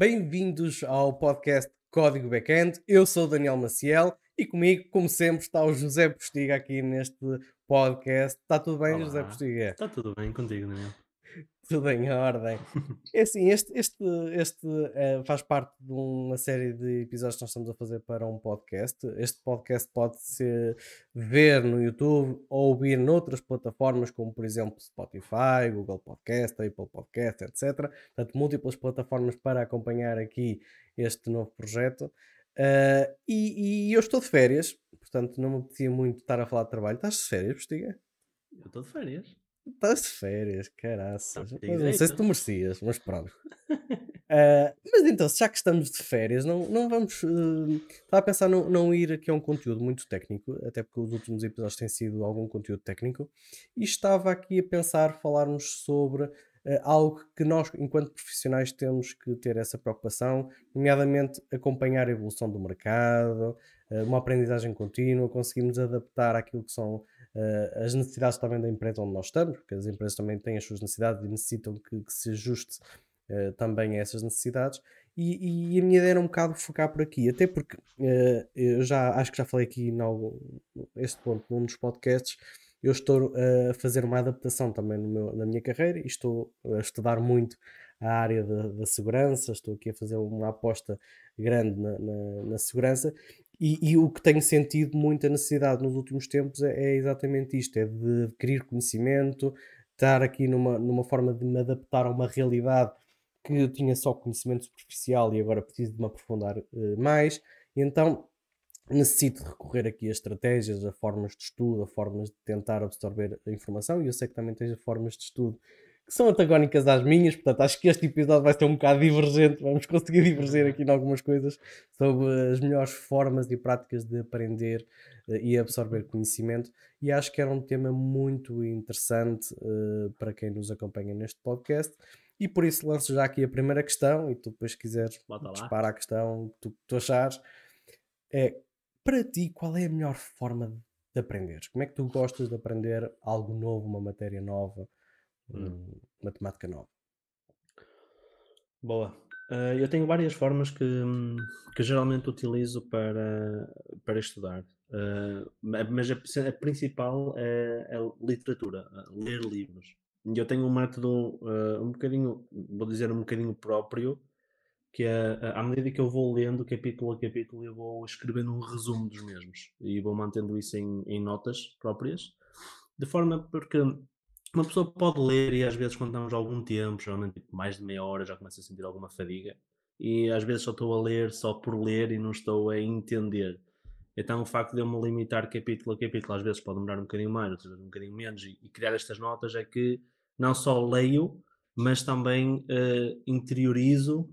Bem-vindos ao podcast Código Backend. Eu sou o Daniel Maciel e comigo, como sempre, está o José Postiga aqui neste podcast. Está tudo bem, José Olá, Postiga? está tudo bem contigo, Daniel? Tudo em ordem. É assim, este, este, este eh, faz parte de uma série de episódios que nós estamos a fazer para um podcast. Este podcast pode-se ver no YouTube ou ouvir noutras plataformas, como por exemplo Spotify, Google Podcast, Apple Podcast, etc. Portanto, múltiplas plataformas para acompanhar aqui este novo projeto. Eh, e, e eu estou de férias, portanto não me apetecia muito estar a falar de trabalho. Estás de férias, Postiga? Eu estou de férias. Estás de férias, caraças. Mas tem não sei se tu merecias, mas pronto. Ah, mas então, já que estamos de férias, não, não vamos. eh, estava a pensar não, não ir aqui a um conteúdo muito técnico, até porque os últimos episódios têm sido algum conteúdo técnico, e estava aqui a pensar falarmos sobre eh, algo que nós, enquanto profissionais, temos que ter essa preocupação, nomeadamente acompanhar a evolução do mercado, uma aprendizagem contínua, conseguirmos adaptar àquilo que são eh, as necessidades também da empresa onde nós estamos, porque as empresas também têm as suas necessidades e necessitam que, que se ajuste eh, também a essas necessidades. E, e a minha ideia era um bocado focar por aqui, até porque eh, eu já acho que já falei aqui em algum, este ponto num dos podcasts. Eu estou a fazer uma adaptação também meu- na minha carreira e estou a estudar muito a área da, da segurança. Estou aqui a fazer uma aposta grande na, na- na segurança e, e o que tenho sentido muita necessidade nos últimos tempos é, é exatamente isto: é de adquirir conhecimento, estar aqui numa, numa forma de me adaptar a uma realidade que eu tinha só conhecimento superficial e agora preciso de me aprofundar eh, mais. E então necessito recorrer aqui a estratégias, a formas de estudo, a formas de tentar absorver a informação. E eu sei que também tens formas de estudo que são antagónicas às minhas, portanto acho que este episódio vai ser um bocado divergente. Vamos conseguir divergir aqui em algumas coisas sobre as melhores formas e práticas de aprender eh, e absorver conhecimento. E acho que era um tema muito interessante eh, para quem nos acompanha neste podcast. E por isso lanço já aqui a primeira questão e tu depois quiseres Bota lá. dispara a questão que tu, que tu achares. É, para ti, qual é a melhor forma de aprender? Como é que tu gostas de aprender algo novo, uma matéria nova, Hum. matemática nova? Boa. Ah, eu tenho várias formas que, que geralmente utilizo para, para estudar. Ma- mas a, a principal é, é literatura, ah, ler livros. Eu tenho um método ah, um bocadinho, vou dizer um bocadinho próprio, que é à medida que eu vou lendo capítulo a capítulo, eu vou escrevendo um resumo dos mesmos e vou mantendo isso em, em notas próprias, de forma porque uma pessoa pode ler e às vezes quando estamos algum tempo, geralmente tipo, mais de meia hora, já começa a sentir alguma fadiga e às vezes só estou a ler só por ler e não estou a entender. Então o facto de eu me limitar capítulo a capítulo, às vezes pode demorar um bocadinho mais, outras vezes um bocadinho menos, e, e criar estas notas é que não só leio, mas também eh, interiorizo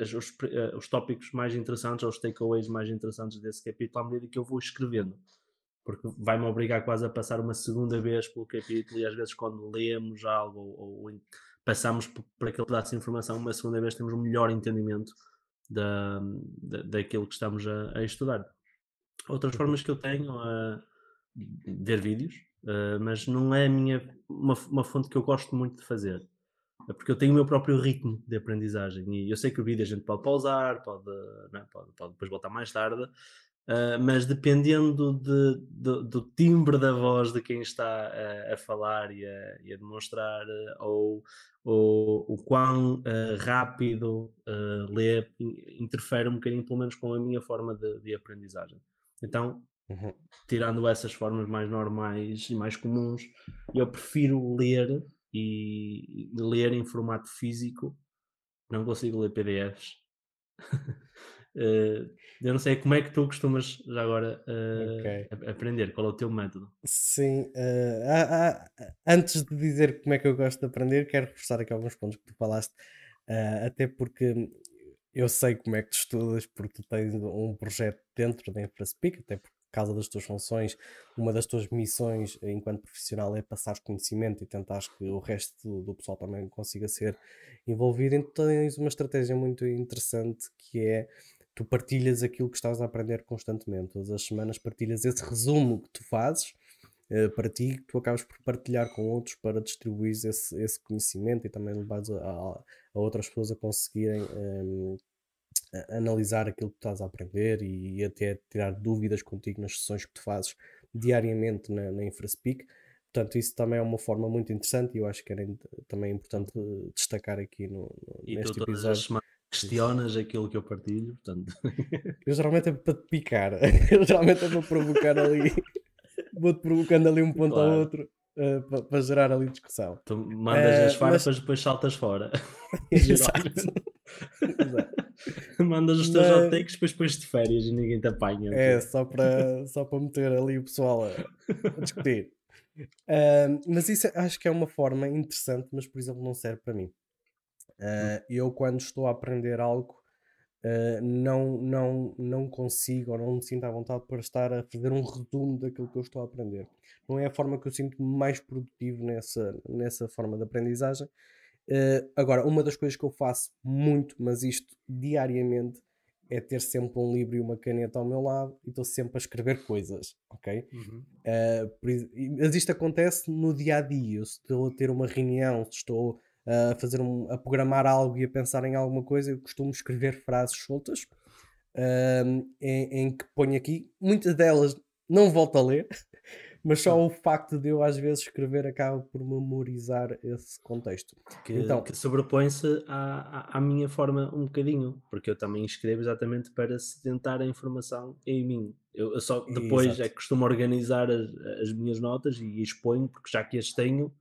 as- os, eh, os tópicos mais interessantes, ou os takeaways mais interessantes desse capítulo à medida que eu vou escrevendo porque vai-me obrigar quase a passar uma segunda vez pelo capítulo e às vezes quando lemos algo ou, ou passamos por, por aquele pedaço de informação, uma segunda vez temos um melhor entendimento da, da, daquilo que estamos a, a estudar. Outras formas que eu tenho a ver vídeos, eh, mas não é a minha, uma, uma fonte que eu gosto muito de fazer. É porque eu tenho o meu próprio ritmo de aprendizagem e eu sei que o vídeo a gente pode pausar, pode, né, pode, pode depois voltar mais tarde, Uh, mas dependendo de- de- do timbre da voz de quem está a, a falar e a, e a demonstrar, uh, ou, ou o quão uh, rápido lê, in- interfere um bocadinho, pelo menos com a minha forma de, de aprendizagem. Então, Uhum. tirando essas formas mais normais e mais comuns, eu prefiro ler e e ler em formato físico. Não consigo ler PDFs. Eh, eu não sei como é que tu costumas já agora eh, Ok. a- aprender, qual é o teu método? Sim, há- há- antes de dizer como é que eu gosto de aprender, quero reforçar aqui alguns pontos que tu falaste, até porque eu sei como é que tu estudas, porque tu tens um projeto dentro da InfraSpeak, até por causa das tuas funções, uma das tuas missões enquanto profissional é passar conhecimento e tentar que o resto do, pessoal também consiga ser envolvido. Então tens uma estratégia muito interessante que é tu partilhas aquilo que estás a aprender constantemente. Todas as semanas partilhas esse resumo que tu fazes uh, para ti, tu acabas por partilhar com outros para distribuir esse, esse conhecimento e também levares a, a, a outras pessoas a conseguirem um, a analisar aquilo que estás a aprender e, até tirar dúvidas contigo nas sessões que tu fazes diariamente na, na InfraSpeak. Portanto, isso também é uma forma muito interessante e eu acho que era também importante eh, destacar aqui no, no e neste tu episódio. questionas aquilo que eu partilho, portanto. Eu geralmente é para te picar, eu geralmente é para provocar ali, vou-te provocando ali um ponto claro. ao outro uh, para, para, gerar ali discussão. Tu mandas uh, as farpas, mas... depois saltas fora. Exato. Exato. Mandas os teus mas... outtakes, depois pões de férias e ninguém te apanha. É, só para, só para meter ali o pessoal a, a discutir. Uh, mas isso acho que é uma forma interessante, mas por exemplo não serve para mim. Uh, eu quando estou a aprender algo uh, não, não, não consigo ou não me sinto à vontade para estar a fazer um resumo daquilo que eu estou a aprender. Não é a forma que eu sinto mais produtivo nessa, nessa forma de aprendizagem. Agora, uma das coisas que eu faço muito, mas isto diariamente, é ter sempre um livro e uma caneta ao meu lado e estou sempre a escrever coisas, ok? Uhum. Uh, mas isto acontece no dia a dia. Eu estou a ter uma reunião, se estou a fazer um, a programar algo e a pensar em alguma coisa, eu costumo escrever frases soltas uh, em, em, que ponho aqui. Muitas delas não volto a ler, mas só o facto de eu às vezes escrever acaba por memorizar esse contexto. Que, então, que sobrepõe-se à, à, minha forma um bocadinho, porque eu também escrevo exatamente para sedentar a informação em mim. Eu, eu só depois exato. é que costumo organizar as, as, minhas notas e exponho, porque já que as tenho,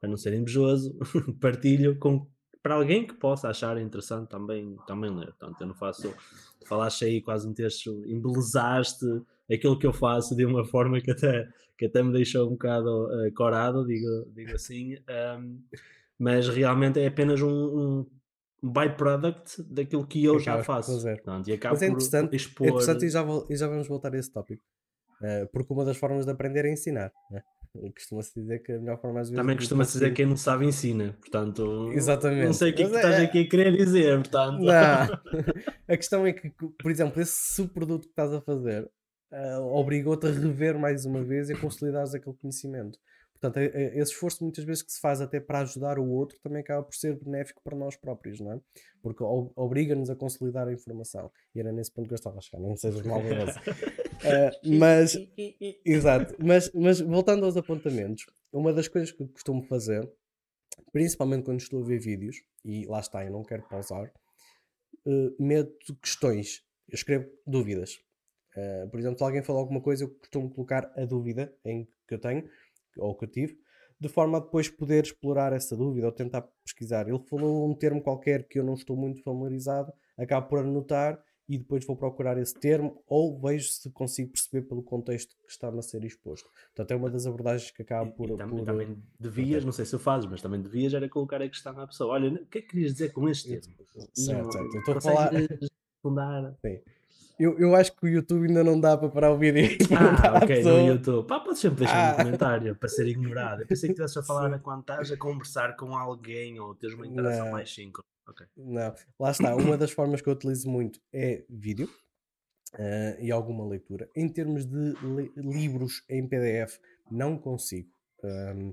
para não ser invejoso, partilho com para alguém que possa achar interessante também, também ler. Portanto, eu não faço. Falaste aí, quase um texto, embelezaste aquilo que eu faço de uma forma que até, que até me deixou um bocado uh, corado, digo, digo assim. Um, mas realmente é apenas um, um byproduct daquilo que eu já faço. Portanto, e mas é interessante, expor... é interessante e, já, e já vamos voltar a esse tópico. Uh, porque uma das formas de aprender é ensinar. Né? Costuma-se dizer que a melhor forma às vezes. Também costuma-se dizer que quem não sabe ensina, portanto. Exatamente. Não sei o que, é que estás é... aqui a querer dizer, portanto. A questão é que, por exemplo, esse subproduto que estás a fazer uh, obrigou-te a rever mais uma vez e a consolidares aquele conhecimento. Portanto, é, é, esse esforço muitas vezes que se faz até para ajudar o outro também acaba por ser benéfico para nós próprios, não é? Porque obriga-nos a consolidar a informação. E era nesse ponto que eu estava a chegar, não sejas maldoso. uh, mas, exato. Mas, mas voltando aos apontamentos, uma das coisas que costumo fazer, principalmente quando estou a ver vídeos, e lá está, eu não quero pausar, uh, meto questões. Eu escrevo dúvidas. Uh, por exemplo, se alguém falou alguma coisa, eu costumo colocar a dúvida em que eu tenho ou que eu tive, de forma a depois poder explorar essa dúvida ou tentar pesquisar. Ele falou um termo qualquer que eu não estou muito familiarizado, acabo por anotar e depois vou procurar esse termo ou vejo se consigo perceber pelo contexto que está a ser exposto. Portanto, é uma das abordagens que acaba por. E, também, por, também devias, não sei se o fazes, mas também devias era colocar a questão à pessoa: olha, o que é que querias dizer com este termo? Certo, certo. Eu estou a falar. Sim. Eu, eu acho que o YouTube ainda não dá para parar o vídeo. Ah, ok, no YouTube. Pá, podes sempre deixar ah. um comentário para ser ignorado. Eu pensei que estivesse a falar Sim. quando estás a conversar com alguém ou teres uma interação não. mais síncrona. Okay. Não, lá está. Uma das formas que eu utilizo muito é vídeo uh, e alguma leitura. Em termos de livros em PDF, não consigo. Um,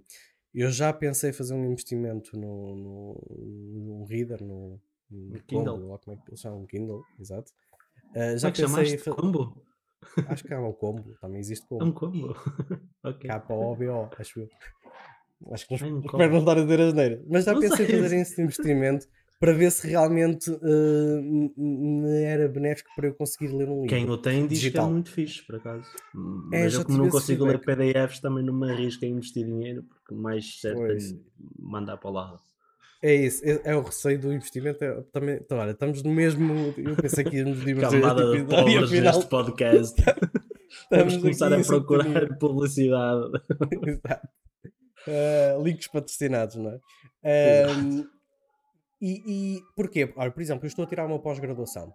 eu já pensei fazer um investimento no, no, no Reader, no, no Kindle, ou como é que eles chamam? Kindle, exato. Uh, já é que pensei. Combo? Acho que é um combo, também existe combo. É um combo. okay. K-O-B-O, acho eu. Acho que não, espero não estar a dizer as neiras. Mas já não pensei em fazer esse investimento para ver se realmente uh, me era benéfico para eu conseguir ler um livro. Quem o tem diz digital. que é muito fixe, por acaso. É, Mas eu como não consigo ler PDFs também não me arrisco a investir dinheiro, porque mais certo é mandar para o lado. É isso, é, é, o receio do investimento. É, também, então, olha, estamos no mesmo. Eu pensei que íamos divertir Camada de pobres neste podcast. Vamos começar a procurar publicidade. Exato. Uh, links patrocinados, não é? Um, e, e porquê? Olha, por exemplo, eu estou a tirar uma pós-graduação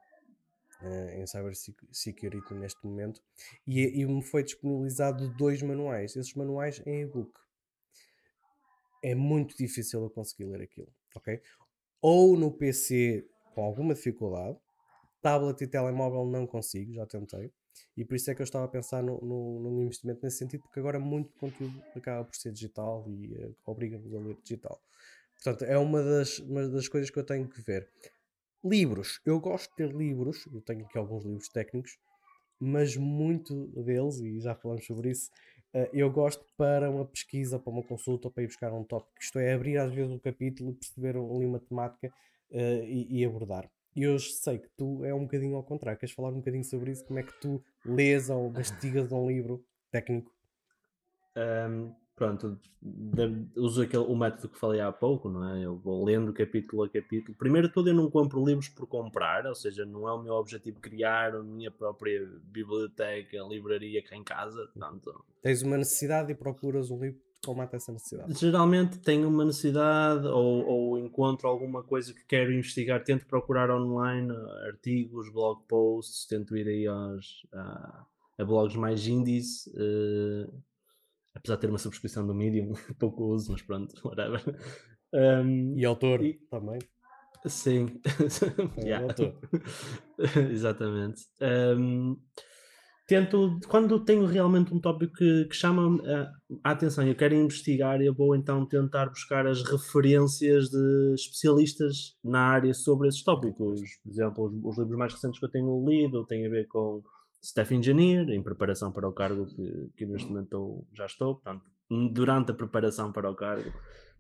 uh, em Cybersecurity neste momento e, e me foi disponibilizado dois manuais. Esses manuais em e-book é muito difícil eu conseguir ler aquilo, ok? Ou no PC com alguma dificuldade, tablet e telemóvel não consigo, já tentei. E por isso é que eu estava a pensar no, no, num investimento nesse sentido, porque agora muito conteúdo acaba por ser digital e uh, obriga-nos a ler digital. Portanto, é uma das, uma das coisas que eu tenho que ver. Livros. Eu gosto de ter livros, eu tenho aqui alguns livros técnicos, mas muito deles, e já falamos sobre isso, eu gosto para uma pesquisa, para uma consulta, para ir buscar um tópico. Isto é, abrir às vezes um capítulo, perceber ali uma temática uh, e, e abordar. E eu sei que tu é um bocadinho ao contrário. Queres falar um bocadinho sobre isso? Como é que tu lês ou mastigas um livro técnico? Um, pronto, de, uso aquele, o método que falei há pouco, não é? Eu vou lendo capítulo a capítulo. Primeiro tudo, eu não compro livros por comprar, ou seja, não é o meu objetivo criar a minha própria biblioteca, livraria cá em casa. Portanto, Tens uma necessidade e procuras um livro combate essa necessidade? Geralmente tenho uma necessidade ou, ou, encontro alguma coisa que quero investigar, tento procurar online artigos, blog posts, tento ir aí aos, a, a blogs mais indies, uh, apesar de ter uma subscrição do Medium, pouco uso, mas pronto, whatever. Um, e autor e, também. Sim, é, autor. exatamente. Um, tento, quando tenho realmente um tópico que, que chama a, a atenção e eu quero investigar, eu vou então tentar buscar as referências de especialistas na área sobre esses tópicos. Por exemplo, os, os livros mais recentes que eu tenho lido têm a ver com Staff Engineer, em preparação para o cargo que, que neste momento já estou, portanto, durante a preparação para o cargo.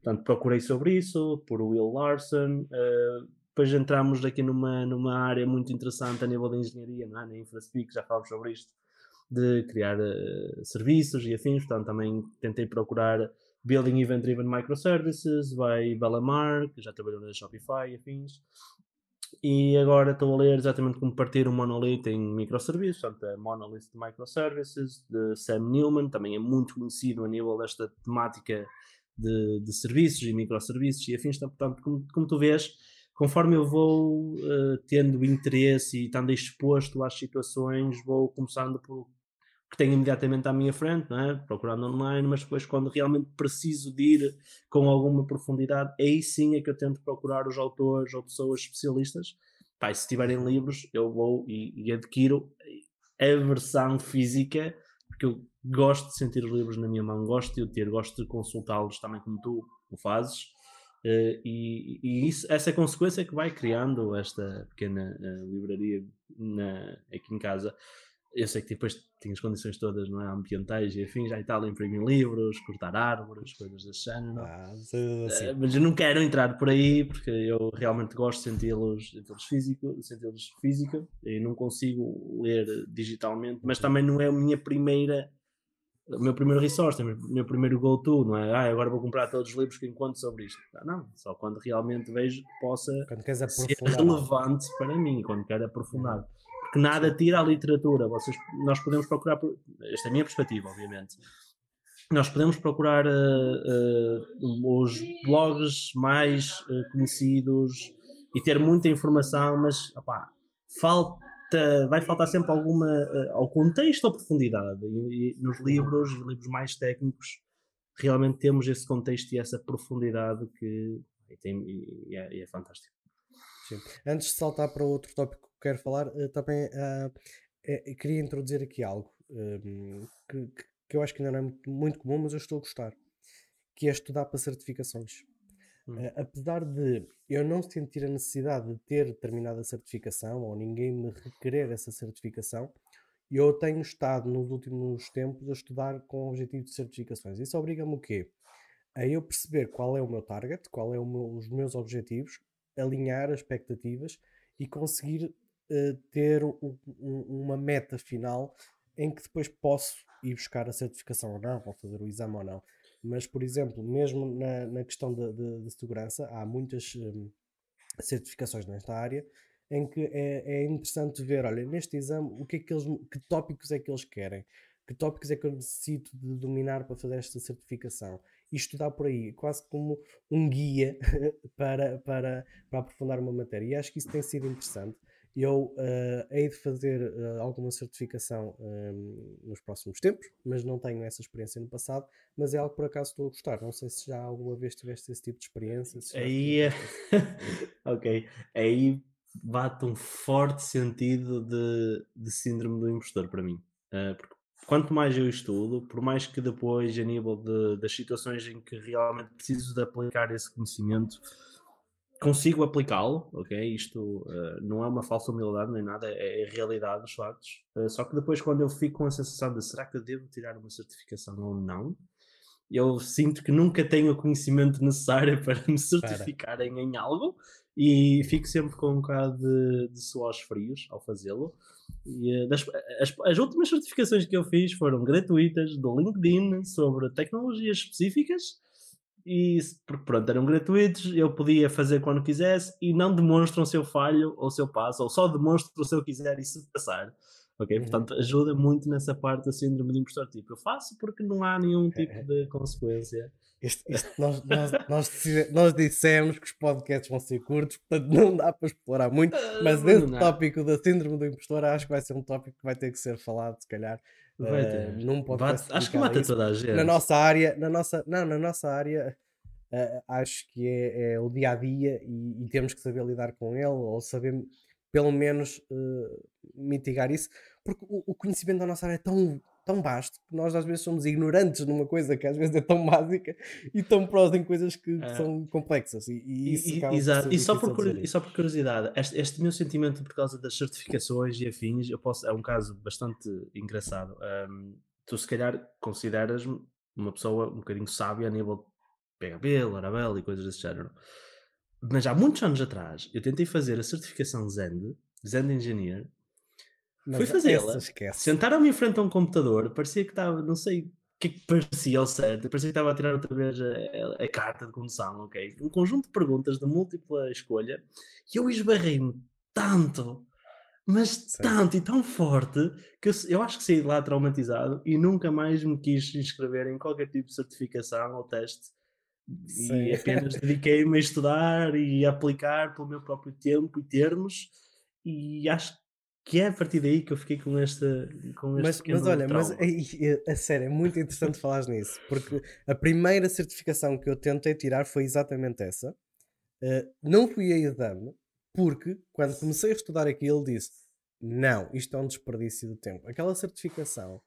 Portanto, procurei sobre isso, por Will Larson, uh, depois entramos aqui numa, numa área muito interessante a nível de engenharia, não é? na InfraSpeak, já falamos sobre isto, de criar uh, serviços e afins, portanto também tentei procurar Building Event Driven Microservices, vai Bellamar, que já trabalhou na Shopify e afins, e agora estou a ler exatamente como partir um monolith em microserviços, portanto a Monolith de Microservices, de Sam Newman, também é muito conhecido a nível desta temática de, de serviços e microserviços e afins, portanto como, como tu vês, conforme eu vou uh, tendo interesse e estando exposto às situações, vou começando por que tenho imediatamente à minha frente, não é? procurando online, mas depois quando realmente preciso de ir com alguma profundidade, aí sim é que eu tento procurar os autores ou pessoas especialistas. Pá, se tiverem livros, eu vou e, e adquiro a versão física, porque eu gosto de sentir os livros na minha mão, gosto de o ter, gosto de consultá-los também como tu o fazes. Uh, e, e isso, essa é consequência que vai criando esta pequena uh, livraria na, aqui em casa. Eu sei que depois tem as condições todas não é? ambientais e afins, já está a imprimir livros, cortar árvores, coisas desse género. Ah, assim. uh, mas eu não quero entrar por aí porque eu realmente gosto de senti-los senti físico, senti-los físico e não consigo ler digitalmente, mas também não é a minha primeira o meu primeiro resource, o meu primeiro go-to, não é? Ah, agora vou comprar todos os livros que encontro sobre isto. Não, só quando realmente vejo que possa ser relevante para mim, quando quero aprofundar. Porque nada tira a literatura. Vocês, nós podemos procurar, esta é a minha perspectiva, obviamente. Nós podemos procurar uh, uh, os blogs mais uh, conhecidos e ter muita informação, mas opá, falta vai faltar sempre alguma ao contexto ou profundidade. E, e, nos livros, livros mais técnicos, realmente temos esse contexto e essa profundidade que e tem, e é, é, fantástico. Sim. Antes de saltar para outro tópico quero falar, uh, também uh, é, queria introduzir aqui algo um, que, que, eu acho que ainda não é muito, comum, mas eu estou a gostar, que é estudar para certificações. Uh, apesar de eu não sentir a necessidade de ter determinada certificação ou ninguém me requerer essa certificação, eu tenho estado nos últimos tempos a estudar com o objetivo de certificações. Isso obriga-me o quê? A eu perceber qual é o meu target, qual é meu, os meus objetivos, alinhar as expectativas e conseguir uh, ter um, um, uma meta final em que depois posso ir buscar a certificação ou não, ou fazer o exame ou não. Mas, por exemplo, mesmo na, na questão de, de, de segurança, há muitas um, certificações nesta área em que é, é, interessante ver, olha, neste exame, o que é que eles, que tópicos é que eles querem, que tópicos é que eu necessito de dominar para fazer esta certificação e estudar por aí, quase como um guia para, para, para aprofundar uma matéria. E acho que isso tem sido interessante. Eu uh, hei de fazer uh, alguma certificação um, nos próximos tempos, mas não tenho essa experiência no passado. Mas é algo que por acaso estou a gostar. Não sei se já alguma vez tiveste esse tipo de experiência. Aí, é ok. Aí bate um forte sentido de, de síndrome do impostor para mim. Uh, porque quanto mais eu estudo, por mais que depois, a nível de, das situações em que realmente preciso de aplicar esse conhecimento, consigo aplicá-lo, ok? Isto uh, não é uma falsa humildade nem nada, é, é realidade dos factos. Uh, só que depois, quando eu fico com a sensação de será que eu devo tirar uma certificação ou não, eu sinto que nunca tenho o conhecimento necessário para me certificarem para. em algo e fico sempre com um bocado de, de suores frios ao fazê-lo. E, uh, das, as, as últimas certificações que eu fiz foram gratuitas do LinkedIn sobre tecnologias específicas e porque pronto, eram gratuitos, eu podia fazer quando quisesse e não demonstram se eu falho ou se eu passo, ou só demonstro se eu quiser e se passar. Ok? Uhum. Portanto, ajuda muito nessa parte da síndrome de impostor. Tipo, eu faço porque não há nenhum tipo de consequência. Isto, isto, nós, nós, nós, nós, dissemos que os podcasts vão ser curtos, portanto não dá para explorar muito, ah, mas desse tópico da síndrome do impostor acho que vai ser um tópico que vai ter que ser falado, se calhar, Vai ter. Uh, num podcast. Acho que mata toda a gente. Na nossa área, na nossa, não, na nossa área, uh, acho que é, é, o dia a dia e, e, temos que saber lidar com ele ou saber pelo menos uh, mitigar isso, porque o, o, conhecimento da nossa área é tão, tão vasto que nós às vezes somos ignorantes numa coisa que às vezes é tão básica e tão prós em coisas que, que são complexas. E, e isso e, exato. E só, por, e só por curiosidade, este, este, meu sentimento por causa das certificações e afins, eu posso, é um caso bastante engraçado. Um, tu se calhar consideras-me uma pessoa um bocadinho sábia a nível PHP, Laravel e coisas desse género. Mas há muitos anos atrás eu tentei fazer a certificação Zend, Zend Engineer. Mas Fui fazê-la. Sentaram-me em frente a um computador, parecia que estava, não sei o que, é que parecia ao certo, parecia que estava a tirar outra vez a, a, a, carta de condução, ok? Um conjunto de perguntas de múltipla escolha e eu esbarrei-me tanto, mas Sim. tanto e tão forte que eu, eu, acho que saí de lá traumatizado e nunca mais me quis inscrever em qualquer tipo de certificação ou teste Sim. E apenas dediquei-me a estudar e a aplicar pelo meu próprio tempo e termos, e acho que é a partir daí que eu fiquei com esta. Com este mas, mas olha, trauma. mas a, a sério, é muito interessante falar nisso, porque a primeira certificação que eu tentei tirar foi exatamente essa. Uh, não fui a exame, porque quando comecei a estudar aquilo, disse: não, isto é um desperdício de tempo. Aquela certificação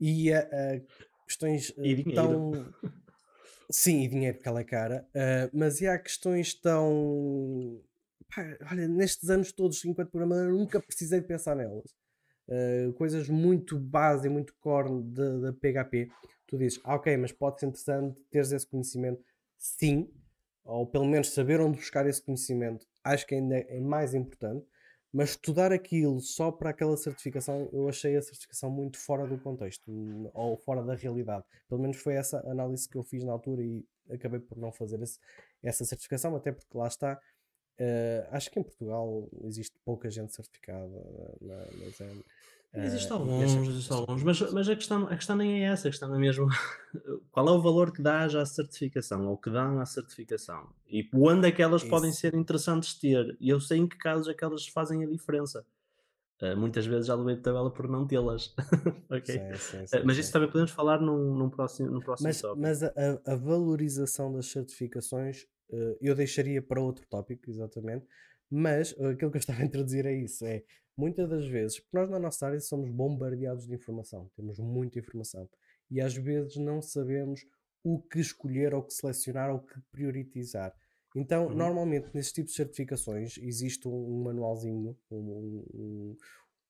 ia a questões uh, tão. Sim, e dinheiro porque ela é cara, uh, mas e há questões tão. Pá, olha, nestes anos todos, enquanto programador, nunca precisei pensar nelas. Uh, coisas muito base muito core da PHP. Tu dizes, ah, ok, mas pode ser interessante teres esse conhecimento. Sim, ou pelo menos saber onde buscar esse conhecimento, acho que ainda é mais importante. Mas estudar aquilo só para aquela certificação, eu achei a certificação muito fora do contexto ou fora da realidade. Pelo menos foi essa análise que eu fiz na altura e acabei por não fazer esse, essa certificação, até porque lá está. Uh, acho que em Portugal existe pouca gente certificada na, na Zen. Existe alguns, existe alguns, mas, mas a, questão, a questão nem é essa, a questão é mesmo qual é o valor que dás à certificação ou que dão à certificação e onde é que elas Isso. podem ser interessantes ter. E eu sei em que casos é que elas fazem a diferença. Uh, muitas vezes já levei de tabela por não tê-las. okay? sim, sim, sim, uh, mas isso também podemos falar num, num próximo, num próximo mas, tópico. Mas a, a, valorização das certificações uh, eu deixaria para outro tópico, exatamente. Mas aquilo que eu estava a introduzir é isso: é muitas das vezes, porque nós na nossa área somos bombardeados de informação, temos muita informação e às vezes não sabemos o que escolher, ou o que selecionar, ou o que priorizar. Então, uhum. normalmente, nesses tipos de certificações, existe um, um manualzinho, um, um,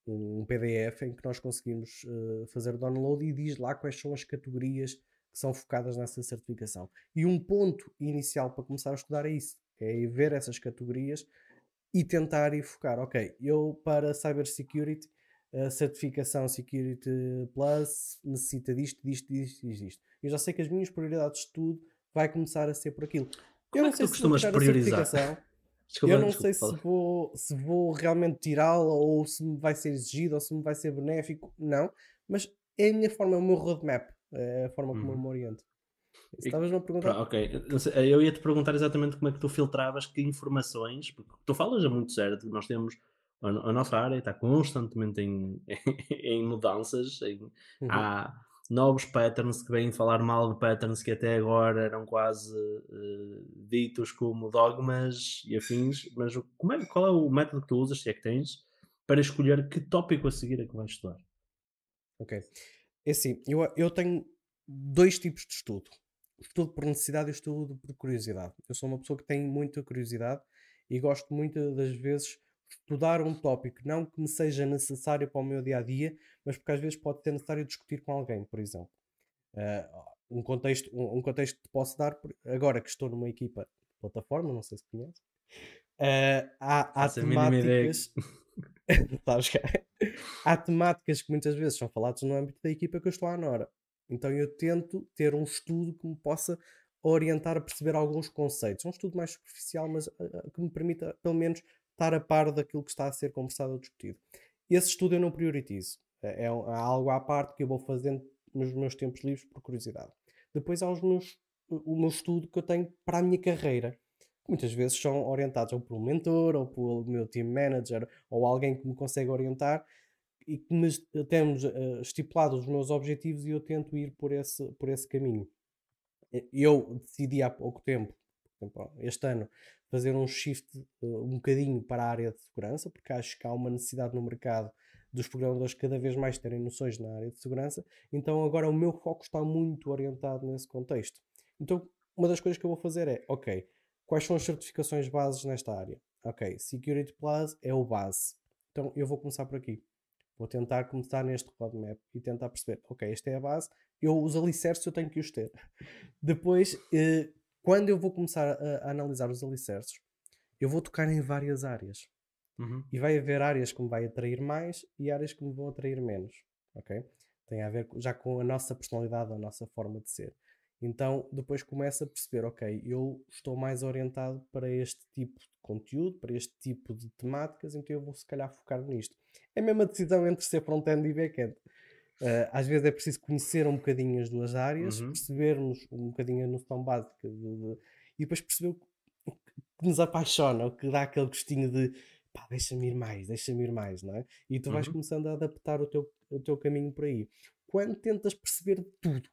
um, PDF, em que nós conseguimos uh, fazer download e diz lá quais são as categorias que são focadas nessa certificação. E um ponto inicial para começar a estudar é isso, é ver essas categorias e tentar ir focar, ok, eu para Cybersecurity, a certificação Security Plus necessita disto, disto, disto, disto. Eu já sei que as minhas prioridades de estudo vai começar a ser por aquilo. Como eu é não sei se costumas priorizar? Desculpa, eu não desculpa, sei se vou, se vou realmente tirá-la ou se me vai ser exigido ou se me vai ser benéfico, não. Mas é a minha forma, é o meu roadmap, é a forma como eu me oriento. Estavas-me a perguntar? Ok, eu ia te perguntar exatamente como é que tu filtravas que informações, porque tu falas é muito certo, nós temos a, nossa área está constantemente em, em mudanças, em, uhum. há, novos patterns que vêm falar mal de patterns que até agora eram quase uh, ditos como dogmas e afins, mas como é, qual é o método que tu usas, se é que tens, para escolher que tópico a seguir é que vais estudar? Ok. É assim, eu, eu tenho dois tipos de estudo. Estudo por necessidade e estudo por curiosidade. Eu sou uma pessoa que tem muita curiosidade e gosto muito das vezes estudar um tópico, não que me seja necessário para o meu dia a dia, mas porque às vezes pode ser necessário discutir com alguém, por exemplo. Uh, um, contexto, um, um, contexto que posso dar, agora que estou numa equipa de plataforma, não sei se conhece, uh, há, há temáticas. há temáticas que muitas vezes são faladas no âmbito da equipa que eu estou à Nora. Então eu tento ter um estudo que me possa orientar a perceber alguns conceitos. É um estudo mais superficial, mas uh, que me permita, pelo menos, estar a par daquilo que está a ser conversado ou discutido. Esse estudo eu não prioritizo. É, é algo à parte que eu vou fazendo nos meus tempos livres por curiosidade. Depois há os meus, o meu estudo que eu tenho para a minha carreira. Muitas vezes são orientados ou por um mentor, ou pelo meu team manager, ou alguém que me consegue orientar e que me temos uh, estipulado os meus objetivos e eu tento ir por esse, por esse caminho. Eu decidi há pouco tempo, este ano, fazer um shift uh, um bocadinho para a área de segurança, porque acho que há uma necessidade no mercado dos programadores cada vez mais terem noções na área de segurança, então agora o meu foco está muito orientado nesse contexto. Então, uma das coisas que eu vou fazer é, ok, quais são as certificações bases nesta área? Ok, Security Plus é o base. Então eu vou começar por aqui. Vou tentar começar neste roadmap e tentar perceber, ok, esta é a base, eu os alicerces eu tenho que os ter. Depois, eh, quando eu vou começar a, a, analisar os alicerces, eu vou tocar em várias áreas. Uhum. E vai haver áreas que me vai atrair mais e áreas que me vão atrair menos. Ok? Tem a ver já com a nossa personalidade, a nossa forma de ser. Então depois começa a perceber, ok, eu estou mais orientado para este tipo de conteúdo, para este tipo de temáticas, então eu vou se calhar focar nisto. É a mesma decisão entre ser front-end e back-end. Uh, às vezes é preciso conhecer um bocadinho as duas áreas, uhum. percebermos um bocadinho a noção básica de, de, e depois perceber o que, nos apaixona, o que dá aquele gostinho de pá, deixa-me ir mais, deixa-me ir mais, não é? E tu vais uhum. começando a adaptar o teu, o teu caminho por aí. Quando tentas perceber tudo,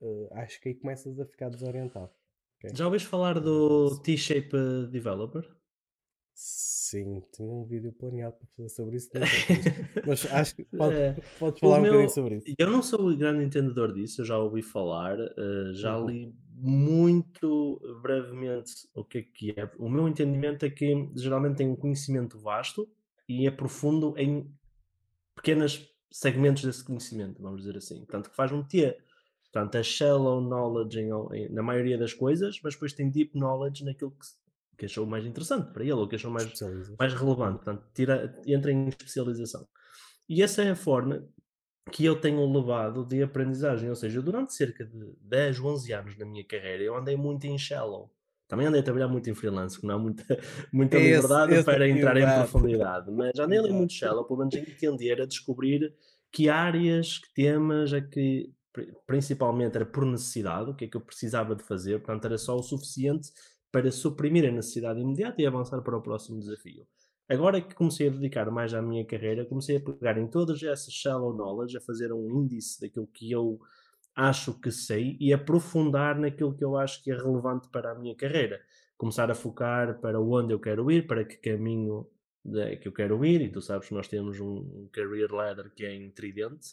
uh, acho que aí começas a ficar desorientado. Okay? Já ouviste falar do T-Shape Developer? Sim, tinha um vídeo planeado para fazer sobre isso, mas acho que pode, é, podes falar um bocadinho sobre isso. Eu não sou grande entendedor disso, eu já ouvi falar, uh, já uhum. li muito brevemente o que é que é. O meu entendimento é que geralmente tem um conhecimento vasto e é profundo em pequenos segmentos desse conhecimento, vamos dizer assim. Portanto, que faz um T. Portanto, é shallow knowledge em, na maioria das coisas, mas depois tem deep knowledge naquilo que, que achou mais interessante para ele, ou que achou mais, mais relevante. Portanto, tira, entra em especialização. E essa é a forma que eu tenho levado de aprendizagem. Ou seja, durante cerca de 10, 11 anos na minha carreira, eu andei muito em shallow. Também andei a trabalhar muito em freelance, que não há muita, muita esse, liberdade esse para entrar em profundidade. Mas andei ali muito shallow, pelo menos a entender, a descobrir que áreas, que temas é que principalmente era por necessidade, o que é que eu precisava de fazer, portanto era só o suficiente para suprimir a necessidade imediata e avançar para o próximo desafio. Agora que comecei a dedicar mais à minha carreira, comecei a pegar em todas essas shallow knowledge, a fazer um índice daquilo que eu acho que sei e aprofundar naquilo que eu acho que é relevante para a minha carreira. Começar a focar para onde eu quero ir, para que caminho que eu quero ir, e tu sabes que nós temos um career ladder que é em tridente,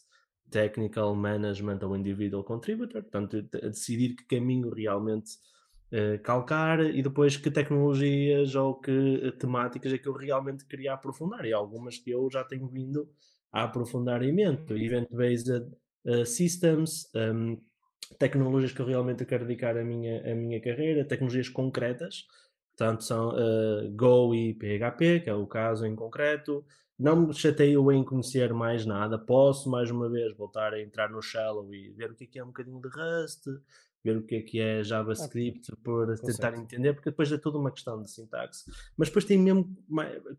Technical Management ou Individual Contributor, portanto, a decidir que caminho realmente uh, calcar e depois que tecnologias ou que eh, temáticas é que eu realmente queria aprofundar. E algumas que eu já tenho vindo a aprofundar imenso. Event-based uh, systems, um, ehm, tecnologias que eu realmente quero dedicar a minha, a minha carreira, tecnologias concretas, portanto são uh, Go e PHP, que é o caso em concreto, não me chateio em conhecer mais nada. Posso, mais uma vez, voltar a entrar no Shallow e ver o que é, que é um bocadinho de Rust, ver o que é que é JavaScript por tentar entender, porque depois é toda uma questão de sintaxe. Mas depois tem mesmo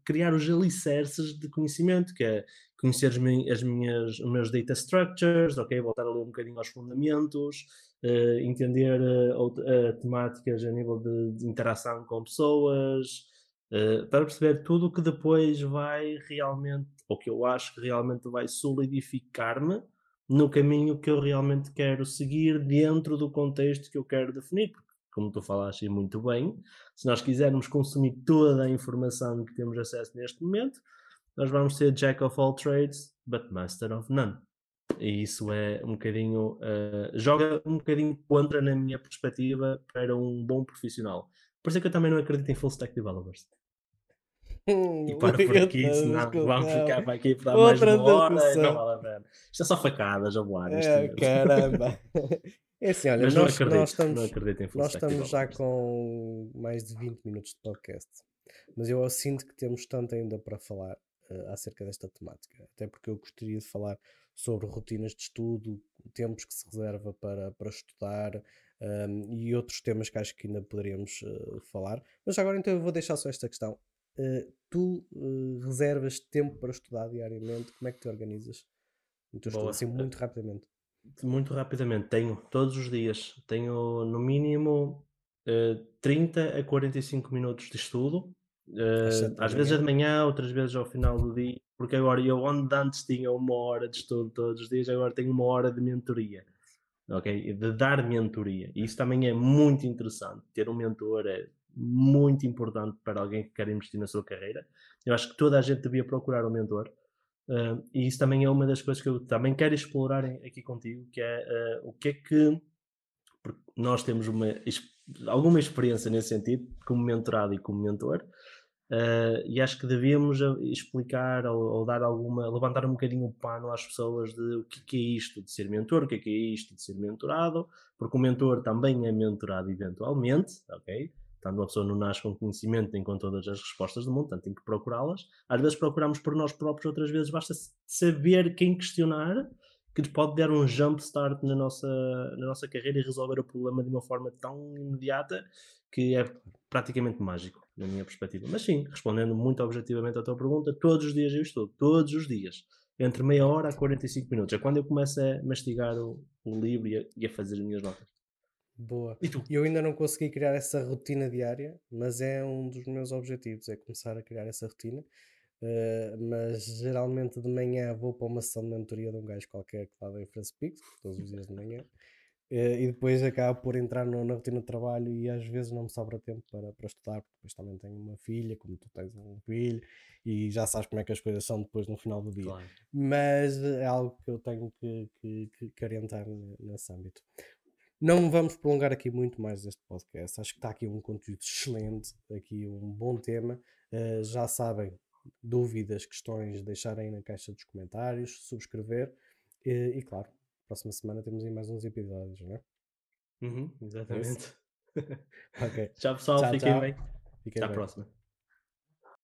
criar os alicerces de conhecimento, que é conhecer as minhas, os meus data structures, ok? Voltar a ler um bocadinho aos fundamentos, uh, entender uh, uh, temáticas a nível de, de interação com pessoas, uh, para perceber tudo o que depois vai realmente, ou que eu acho que realmente vai solidificar-me no caminho que eu realmente quero seguir dentro do contexto que eu quero definir, porque como tu falaste muito bem, se nós quisermos consumir toda a informação que temos acesso neste momento, nós vamos ser jack of all trades, but master of none. E isso é um bocadinho, uh, joga um bocadinho contra na minha perspectiva para um bom profissional. Por isso é que eu também não acredito em full stack developers. e para por aqui, senão vamos ficar para aqui para dar mais uma hora. Não vale a pena. Isto é só facadas a voar. É, caramba. É assim, olha, Mas nós, acredito, nós estamos, nós estamos já com mais de 20 minutos de podcast, mas eu sinto que temos tanto ainda para falar eh, acerca desta temática, até porque eu gostaria de falar sobre rotinas de estudo, tempos que se reserva para, para estudar ehm, e outros temas que acho que ainda poderíamos eh, falar. Mas agora então eu vou deixar só esta questão. Eh, tu eh, reservas tempo para estudar diariamente? Como é que te organizas estudo? Boa. Assim, muito rapidamente. Muito rapidamente, tenho todos os dias, tenho no mínimo eh, 30 a 45 minutos de estudo, às vezes é de manhã, outras vezes ao final do dia, porque agora eu onde antes tinha uma hora de estudo todos os dias, agora tenho uma hora de mentoria, ok? De dar mentoria, e isso também é muito interessante, ter um mentor é muito importante para alguém que quer investir na sua carreira, eu acho que toda a gente devia procurar um mentor, Uh, e isso também é uma das coisas que eu também quero explorar aqui contigo, que é uh, o que é que nós temos uma, alguma experiência nesse sentido, como mentorado e como mentor, uh, e acho que devíamos uh, explicar ou, ou dar alguma, levantar um bocadinho o pano às pessoas de o que, que é isto de ser mentor, o que é que é isto de ser mentorado, porque o mentor também é mentorado eventualmente, ok? Portanto, uma pessoa não nasce com conhecimento nem com todas as respostas do mundo, portanto tem que procurá-las. Às vezes procuramos por nós próprios, outras vezes basta saber quem questionar, que nos pode dar um jump start na nossa, na nossa carreira e resolver o problema de uma forma tão imediata que é praticamente mágico, na minha perspectiva. Mas sim, respondendo muito objetivamente à tua pergunta, todos os dias eu estudo, todos os dias. Entre meia hora a 45 minutos. É quando eu começo a mastigar o, o livro e a, e a fazer as minhas notas. Boa. E tu? Eu ainda não consegui criar essa rotina diária, mas é um dos meus objetivos, é começar a criar essa rotina. Uh, mas geralmente de manhã vou para uma sessão de mentoria de um gajo qualquer que lá em France Peaks, todos os dias de manhã, e depois acabo por entrar no, na rotina de trabalho e às vezes não me sobra tempo para, para estudar, porque depois também tenho uma filha, como tu tens um filho, e já sabes como é que as coisas são depois no final do dia Claro. mas é algo que eu tenho que, que, que, que orientar ne- nesse âmbito. Não vamos prolongar aqui muito mais este podcast. Acho que está aqui um conteúdo excelente, aqui um bom tema. Uh, já sabem, dúvidas, questões, deixarem na caixa dos comentários, subscrever e, e claro, próxima semana temos aí mais uns episódios, não é? Uhum, exatamente. Ok. Tchau pessoal, Tchau, fiquem tchau. bem. Fiquem Até à bem. próxima.